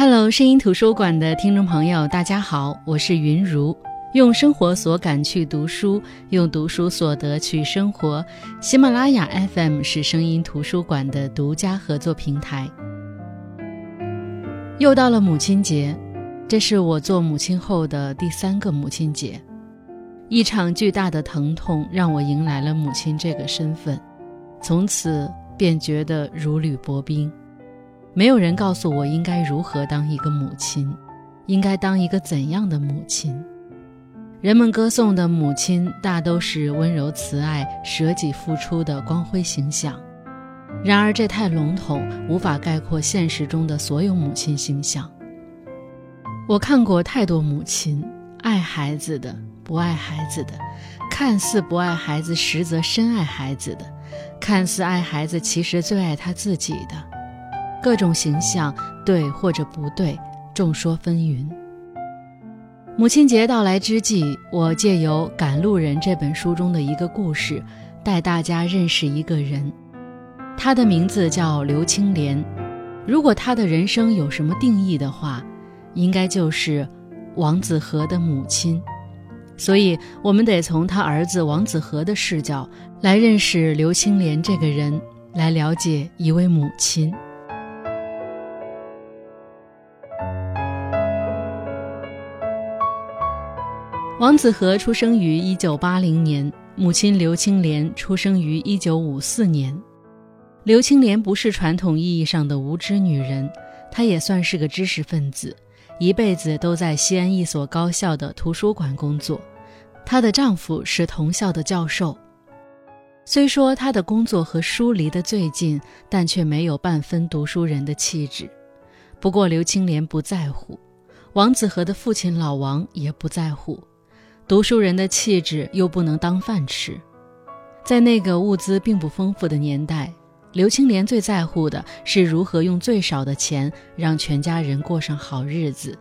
Hello，声音图书馆的听众朋友，大家好，我是云如。用生活所感去读书，用读书所得去生活。喜马拉雅 FM 是声音图书馆的独家合作平台。又到了母亲节，这是我做母亲后的第三个母亲节。一场巨大的疼痛让我迎来了母亲这个身份，从此便觉得如履薄冰。没有人告诉我应该如何当一个母亲，应该当一个怎样的母亲。人们歌颂的母亲大都是温柔慈爱、舍己付出的光辉形象，然而这太笼统，无法概括现实中的所有母亲形象。我看过太多母亲，爱孩子的，不爱孩子的，看似不爱孩子，实则深爱孩子的，看似爱孩子，其实最爱他自己的。各种形象，对或者不对，众说纷纭。母亲节到来之际，我借由《赶路人》这本书中的一个故事，带大家认识一个人。他的名字叫刘青莲。如果他的人生有什么定义的话，应该就是王子和的母亲。所以，我们得从他儿子王子和的视角来认识刘青莲这个人，来了解一位母亲。王子和出生于一九八零年，母亲刘青莲出生于一九五四年。刘青莲不是传统意义上的无知女人，她也算是个知识分子，一辈子都在西安一所高校的图书馆工作。她的丈夫是同校的教授。虽说她的工作和书离得最近，但却没有半分读书人的气质。不过刘青莲不在乎，王子和的父亲老王也不在乎。读书人的气质又不能当饭吃，在那个物资并不丰富的年代，刘青莲最在乎的是如何用最少的钱让全家人过上好日子。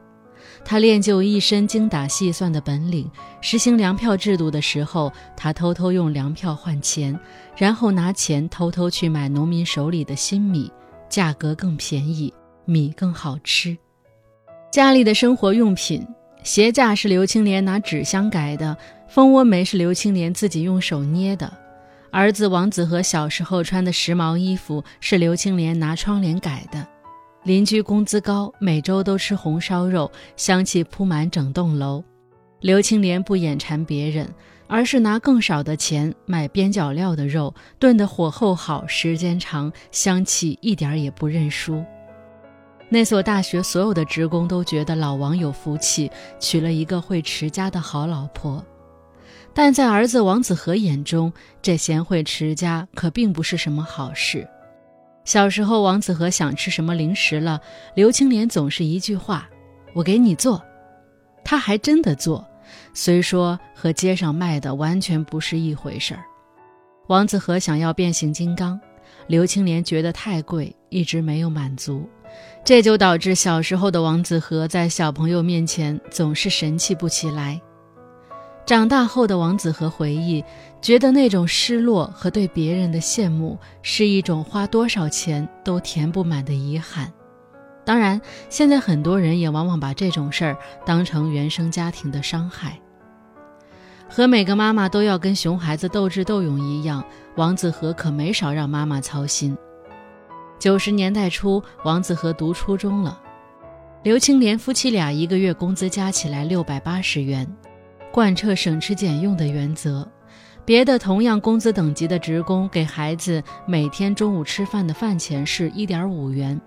他练就一身精打细算的本领。实行粮票制度的时候，他偷偷用粮票换钱，然后拿钱偷偷去买农民手里的新米，价格更便宜，米更好吃。家里的生活用品。鞋架是刘青莲拿纸箱改的，蜂窝煤是刘青莲自己用手捏的。儿子王子和小时候穿的时髦衣服是刘青莲拿窗帘改的。邻居工资高，每周都吃红烧肉，香气铺满整栋楼。刘青莲不眼馋别人，而是拿更少的钱买边角料的肉，炖得火候好，时间长，香气一点也不认输。那所大学所有的职工都觉得老王有福气，娶了一个会持家的好老婆。但在儿子王子和眼中，这贤惠持家可并不是什么好事。小时候，王子和想吃什么零食了，刘青莲总是一句话：“我给你做。”他还真的做，虽说和街上卖的完全不是一回事儿。王子和想要变形金刚，刘青莲觉得太贵，一直没有满足。这就导致小时候的王子和在小朋友面前总是神气不起来。长大后的王子和回忆，觉得那种失落和对别人的羡慕，是一种花多少钱都填不满的遗憾。当然，现在很多人也往往把这种事儿当成原生家庭的伤害。和每个妈妈都要跟熊孩子斗智斗勇一样，王子和可没少让妈妈操心。九十年代初，王子和读初中了。刘青莲夫妻俩一个月工资加起来六百八十元，贯彻省吃俭用的原则。别的同样工资等级的职工给孩子每天中午吃饭的饭钱是一点五元，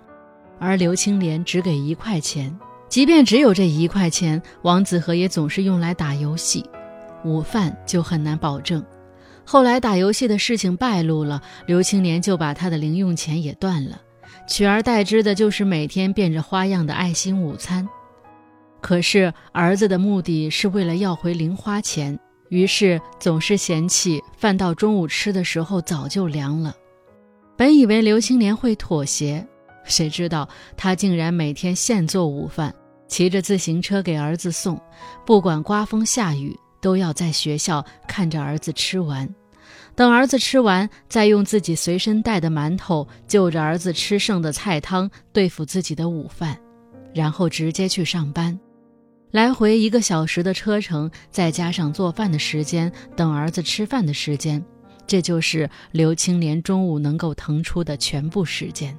而刘青莲只给一块钱。即便只有这一块钱，王子和也总是用来打游戏，午饭就很难保证。后来打游戏的事情败露了，刘青莲就把他的零用钱也断了，取而代之的就是每天变着花样的爱心午餐。可是儿子的目的是为了要回零花钱，于是总是嫌弃饭到中午吃的时候早就凉了。本以为刘青莲会妥协，谁知道他竟然每天现做午饭，骑着自行车给儿子送，不管刮风下雨。都要在学校看着儿子吃完，等儿子吃完，再用自己随身带的馒头就着儿子吃剩的菜汤对付自己的午饭，然后直接去上班。来回一个小时的车程，再加上做饭的时间、等儿子吃饭的时间，这就是刘青莲中午能够腾出的全部时间。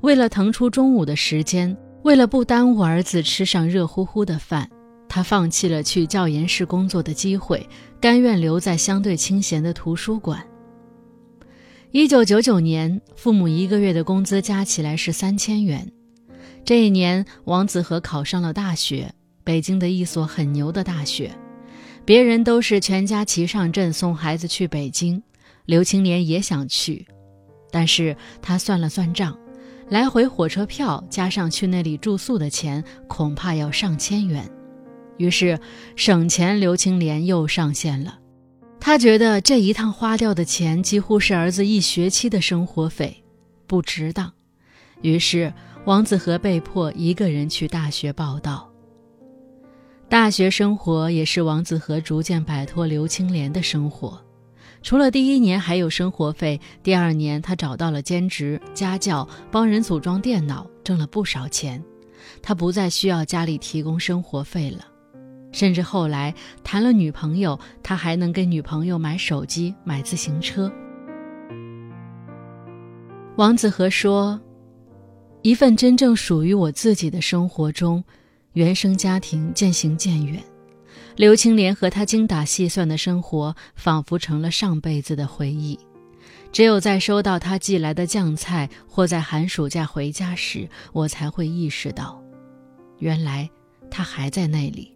为了腾出中午的时间，为了不耽误儿子吃上热乎乎的饭，他放弃了去教研室工作的机会，甘愿留在相对清闲的图书馆。一九九九年，父母一个月的工资加起来是三千元。这一年，王子和考上了大学。北京的一所很牛的大学，别人都是全家齐上阵送孩子去北京，刘青莲也想去，但是他算了算账，来回火车票加上去那里住宿的钱，恐怕要上千元。于是省钱，刘青莲又上线了。他觉得这一趟花掉的钱几乎是儿子一学期的生活费，不值当。于是王子和被迫一个人去大学报道。大学生活也是王子和逐渐摆脱刘青莲的生活，除了第一年还有生活费，第二年他找到了兼职家教，帮人组装电脑，挣了不少钱。他不再需要家里提供生活费了，甚至后来谈了女朋友，他还能给女朋友买手机、买自行车。王子和说：“一份真正属于我自己的生活中。”原生家庭渐行渐远，刘青莲和他精打细算的生活仿佛成了上辈子的回忆。只有在收到他寄来的酱菜，或在寒暑假回家时，我才会意识到，原来他还在那里。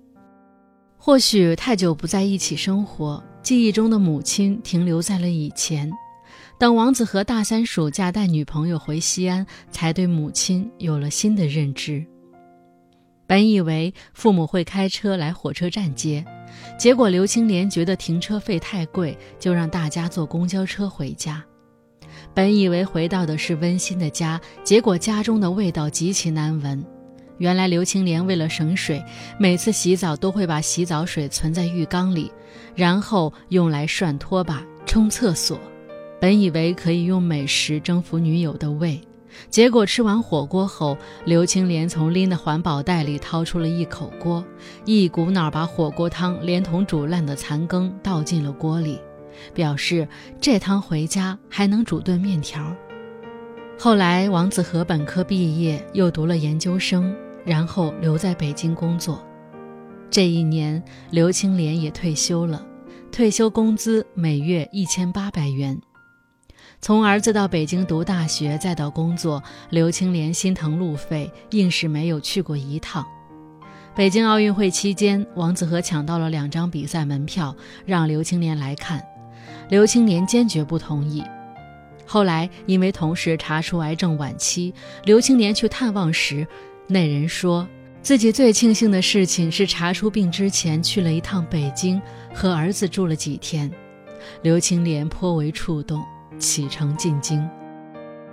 或许太久不在一起生活，记忆中的母亲停留在了以前。等王子和大三暑假带女朋友回西安，才对母亲有了新的认知。本以为父母会开车来火车站接，结果刘青莲觉得停车费太贵，就让大家坐公交车回家。本以为回到的是温馨的家，结果家中的味道极其难闻。原来刘青莲为了省水，每次洗澡都会把洗澡水存在浴缸里，然后用来涮拖把、冲厕所。本以为可以用美食征服女友的胃。结果吃完火锅后，刘青莲从拎的环保袋里掏出了一口锅，一股脑把火锅汤连同煮烂的残羹倒进了锅里，表示这汤回家还能煮顿面条。后来王子和本科毕业，又读了研究生，然后留在北京工作。这一年，刘青莲也退休了，退休工资每月一千八百元。从儿子到北京读大学，再到工作，刘青莲心疼路费，硬是没有去过一趟。北京奥运会期间，王子和抢到了两张比赛门票，让刘青莲来看。刘青莲坚决不同意。后来因为同事查出癌症晚期，刘青莲去探望时，那人说自己最庆幸的事情是查出病之前去了一趟北京，和儿子住了几天。刘青莲颇为触动。启程进京，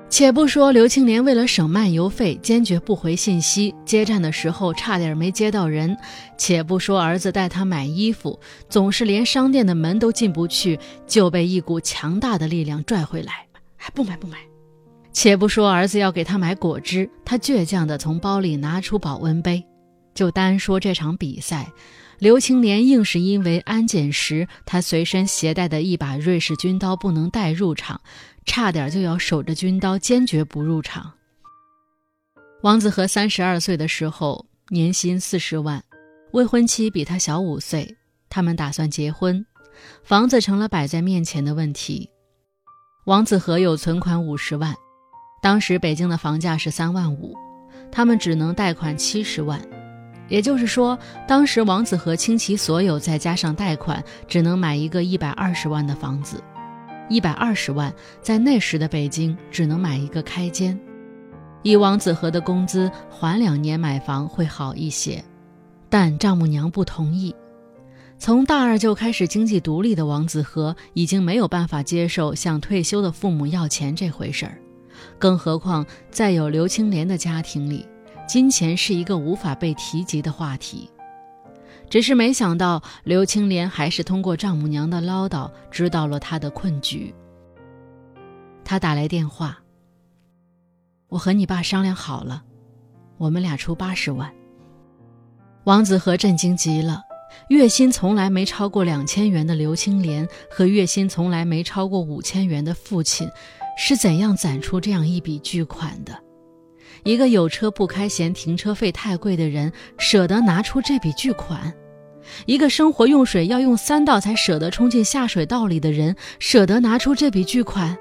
且不说刘青莲为了省漫游费，坚决不回信息，接站的时候差点没接到人；且不说儿子带他买衣服，总是连商店的门都进不去，就被一股强大的力量拽回来，还不买不买；且不说儿子要给他买果汁，他倔强地从包里拿出保温杯。就单说这场比赛。刘青莲硬是因为安检时他随身携带的一把瑞士军刀不能带入场，差点就要守着军刀坚决不入场。王子和三十二岁的时候，年薪四十万，未婚妻比他小五岁，他们打算结婚，房子成了摆在面前的问题。王子和有存款五十万，当时北京的房价是三万五，他们只能贷款七十万。也就是说，当时王子和倾其所有，再加上贷款，只能买一个一百二十万的房子。一百二十万，在那时的北京，只能买一个开间。以王子和的工资，还两年买房会好一些，但丈母娘不同意。从大二就开始经济独立的王子和，已经没有办法接受向退休的父母要钱这回事儿，更何况在有刘青莲的家庭里。金钱是一个无法被提及的话题，只是没想到刘青莲还是通过丈母娘的唠叨知道了他的困局。他打来电话：“我和你爸商量好了，我们俩出八十万。王子和震惊极了，月薪从来没超过两千元的刘青莲和月薪从来没超过五千元的父亲，是怎样攒出这样一笔巨款的？一个有车不开嫌停车费太贵的人，舍得拿出这笔巨款；一个生活用水要用三道才舍得冲进下水道里的人，舍得拿出这笔巨款；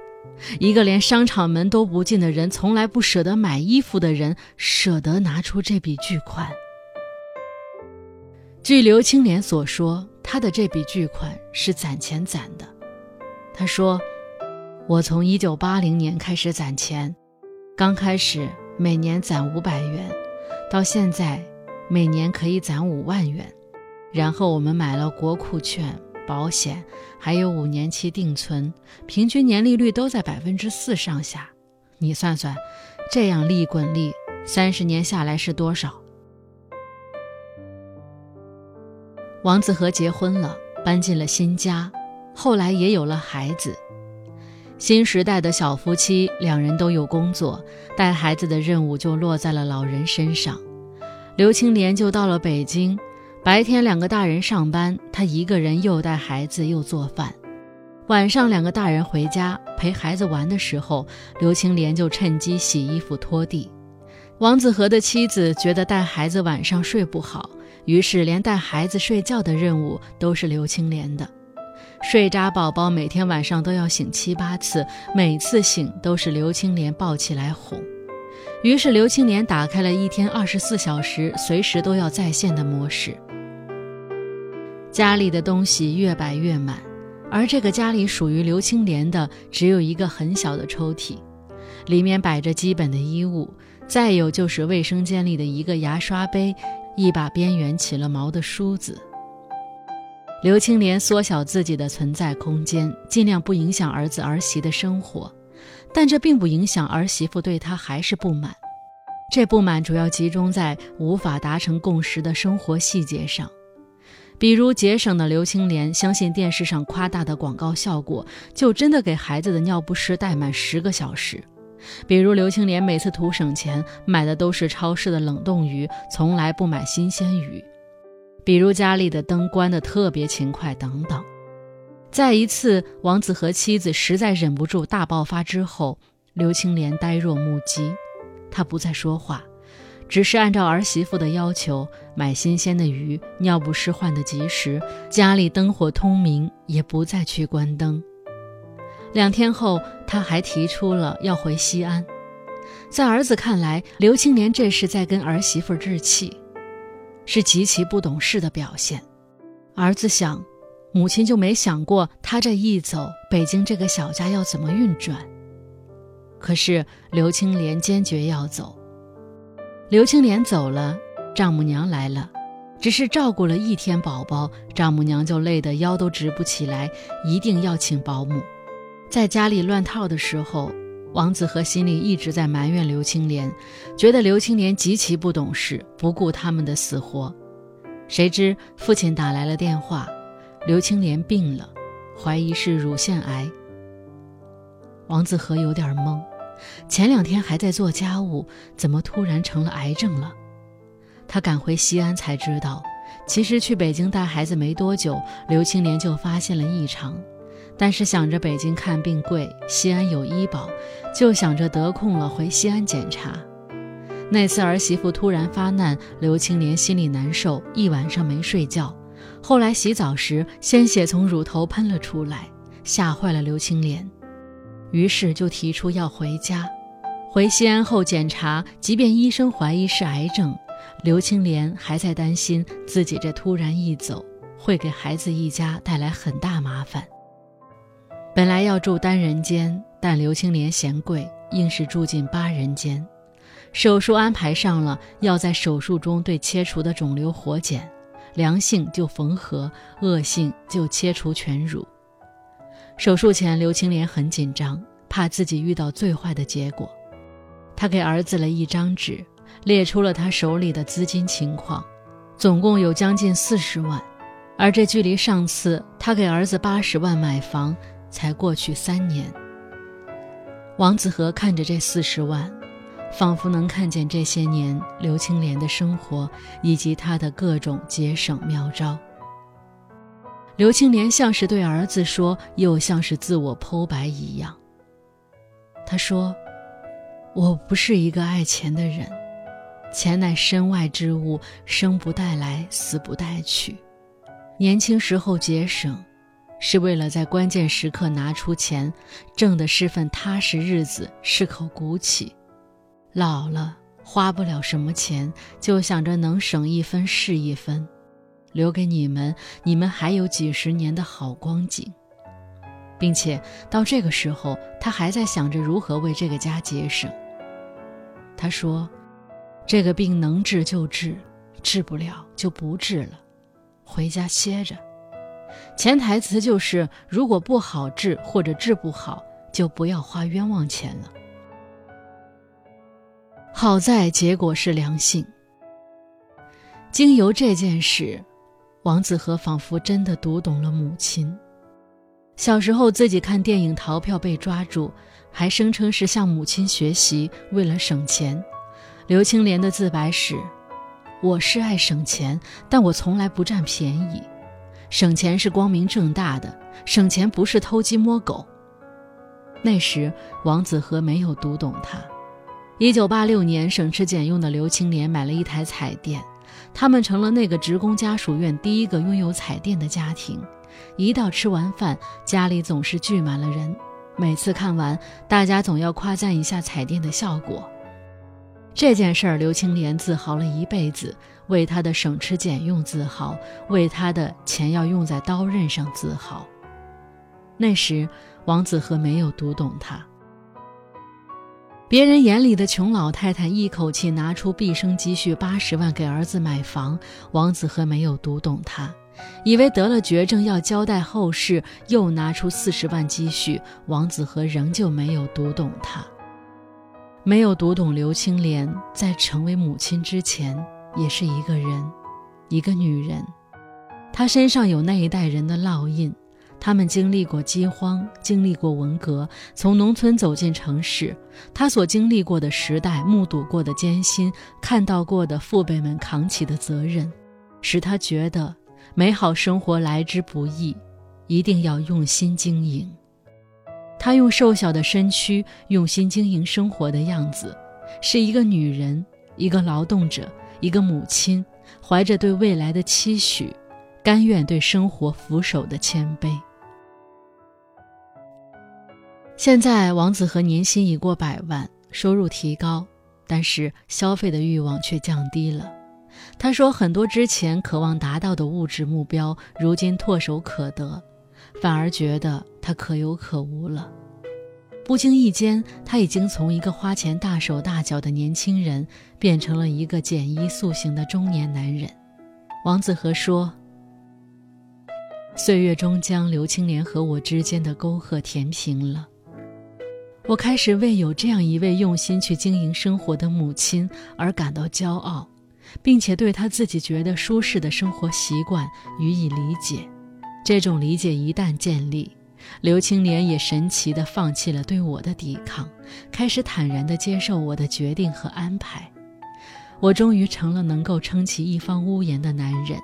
一个连商场门都不进的人，从来不舍得买衣服的人，舍得拿出这笔巨款。据刘青莲所说，他的这笔巨款是攒钱攒的。他说：“我从一九八零年开始攒钱，刚开始每年攒五百元，到现在每年可以攒五万元。然后我们买了国库券、保险，还有五年期定存，平均年利率都在百分之四上下。你算算，这样利滚利，三十年下来是多少？”王子和结婚了，搬进了新家，后来也有了孩子。新时代的小夫妻，两人都有工作，带孩子的任务就落在了老人身上。刘青莲就到了北京，白天两个大人上班，她一个人又带孩子又做饭。晚上两个大人回家陪孩子玩的时候，刘青莲就趁机洗衣服、拖地。王子和的妻子觉得带孩子晚上睡不好。于是，连带孩子睡觉的任务都是刘青莲的。睡渣宝宝每天晚上都要醒七八次，每次醒都是刘青莲抱起来哄。于是，刘青莲打开了一天二十四小时、随时都要在线的模式。家里的东西越摆越满，而这个家里属于刘青莲的只有一个很小的抽屉，里面摆着基本的衣物，再有就是卫生间里的一个牙刷杯。一把边缘起了毛的梳子。刘青莲缩小自己的存在空间，尽量不影响儿子儿媳的生活，但这并不影响儿媳妇对她还是不满。这不满主要集中在无法达成共识的生活细节上，比如节省的刘青莲相信电视上夸大的广告效果，就真的给孩子的尿不湿戴满十个小时。比如刘青莲每次图省钱，买的都是超市的冷冻鱼，从来不买新鲜鱼。比如家里的灯关得特别勤快，等等。在一次王子和妻子实在忍不住大爆发之后，刘青莲呆若木鸡，他不再说话，只是按照儿媳妇的要求买新鲜的鱼，尿不湿换得及时，家里灯火通明，也不再去关灯。两天后，他还提出了要回西安。在儿子看来，刘青莲这是在跟儿媳妇置气，是极其不懂事的表现。儿子想，母亲就没想过他这一走，北京这个小家要怎么运转。可是刘青莲坚决要走。刘青莲走了，丈母娘来了，只是照顾了一天宝宝，丈母娘就累得腰都直不起来，一定要请保姆。在家里乱套的时候，王子和心里一直在埋怨刘青莲，觉得刘青莲极其不懂事，不顾他们的死活。谁知父亲打来了电话，刘青莲病了，怀疑是乳腺癌。王子和有点懵，前两天还在做家务，怎么突然成了癌症了？他赶回西安才知道，其实去北京带孩子没多久，刘青莲就发现了异常。但是想着北京看病贵，西安有医保，就想着得空了回西安检查。那次儿媳妇突然发难，刘青莲心里难受，一晚上没睡觉。后来洗澡时，鲜血从乳头喷了出来，吓坏了刘青莲，于是就提出要回家。回西安后检查，即便医生怀疑是癌症，刘青莲还在担心自己这突然一走会给孩子一家带来很大麻烦。本来要住单人间，但刘青莲嫌贵，硬是住进八人间。手术安排上了，要在手术中对切除的肿瘤活检，良性就缝合，恶性就切除全乳。手术前，刘青莲很紧张，怕自己遇到最坏的结果。他给儿子了一张纸，列出了他手里的资金情况，总共有将近四十万，而这距离上次他给儿子八十万买房。才过去三年，王子和看着这四十万，仿佛能看见这些年刘青莲的生活以及她的各种节省妙招。刘青莲像是对儿子说，又像是自我剖白一样。他说：“我不是一个爱钱的人，钱乃身外之物，生不带来，死不带去。年轻时候节省。”是为了在关键时刻拿出钱，挣的是份踏实日子，是口骨气。老了花不了什么钱，就想着能省一分是一分，留给你们，你们还有几十年的好光景。并且到这个时候，他还在想着如何为这个家节省。他说：“这个病能治就治，治不了就不治了，回家歇着。”潜台词就是，如果不好治或者治不好，就不要花冤枉钱了。好在结果是良性。经由这件事，王子和仿佛真的读懂了母亲。小时候自己看电影逃票被抓住，还声称是向母亲学习，为了省钱。刘青莲的自白是：“我是爱省钱，但我从来不占便宜。”省钱是光明正大的，省钱不是偷鸡摸狗。那时王子和没有读懂他。一九八六年，省吃俭用的刘青莲买了一台彩电，他们成了那个职工家属院第一个拥有彩电的家庭。一到吃完饭，家里总是聚满了人，每次看完，大家总要夸赞一下彩电的效果。这件事儿，刘青莲自豪了一辈子，为他的省吃俭用自豪，为他的钱要用在刀刃上自豪。那时，王子和没有读懂他。别人眼里的穷老太太一口气拿出毕生积蓄八十万给儿子买房，王子和没有读懂他，以为得了绝症要交代后事，又拿出四十万积蓄，王子和仍旧没有读懂他。没有读懂刘青莲在成为母亲之前，也是一个人，一个女人。她身上有那一代人的烙印，他们经历过饥荒，经历过文革，从农村走进城市。她所经历过的时代，目睹过的艰辛，看到过的父辈们扛起的责任，使她觉得美好生活来之不易，一定要用心经营。她用瘦小的身躯用心经营生活的样子，是一个女人，一个劳动者，一个母亲，怀着对未来的期许，甘愿对生活俯首的谦卑。现在，王子和年薪已过百万，收入提高，但是消费的欲望却降低了。他说，很多之前渴望达到的物质目标，如今唾手可得。反而觉得他可有可无了。不经意间，他已经从一个花钱大手大脚的年轻人，变成了一个简衣素行的中年男人。王子和说：“岁月终将刘青莲和我之间的沟壑填平了。我开始为有这样一位用心去经营生活的母亲而感到骄傲，并且对她自己觉得舒适的生活习惯予以理解。”这种理解一旦建立，刘青莲也神奇地放弃了对我的抵抗，开始坦然地接受我的决定和安排。我终于成了能够撑起一方屋檐的男人，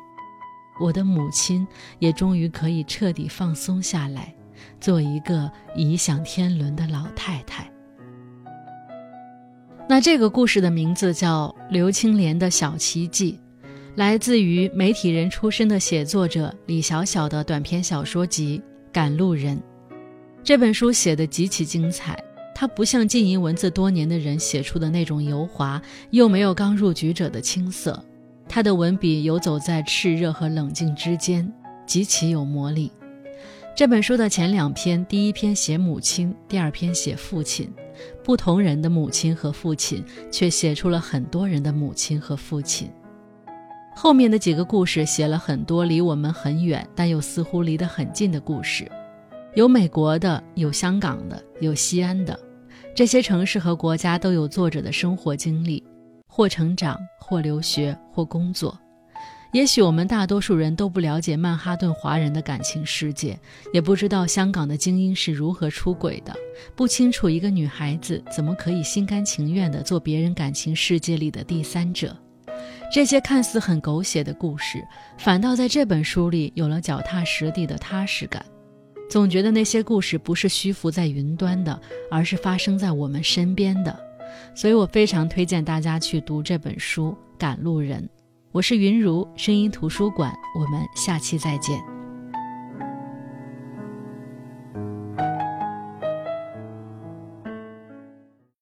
我的母亲也终于可以彻底放松下来，做一个颐享天伦的老太太。那这个故事的名字叫《刘青莲的小奇迹》。来自于媒体人出身的写作者李小小的短篇小说集《赶路人》，这本书写的极其精彩。它不像经营文字多年的人写出的那种油滑，又没有刚入局者的青涩。他的文笔游走在炽热和冷静之间，极其有魔力。这本书的前两篇，第一篇写母亲，第二篇写父亲，不同人的母亲和父亲，却写出了很多人的母亲和父亲。后面的几个故事写了很多离我们很远，但又似乎离得很近的故事，有美国的，有香港的，有西安的，这些城市和国家都有作者的生活经历，或成长，或留学，或工作。也许我们大多数人都不了解曼哈顿华人的感情世界，也不知道香港的精英是如何出轨的，不清楚一个女孩子怎么可以心甘情愿地做别人感情世界里的第三者。这些看似很狗血的故事，反倒在这本书里有了脚踏实地的踏实感。总觉得那些故事不是虚浮在云端的，而是发生在我们身边的。所以我非常推荐大家去读这本书《赶路人》。我是云如声音图书馆，我们下期再见。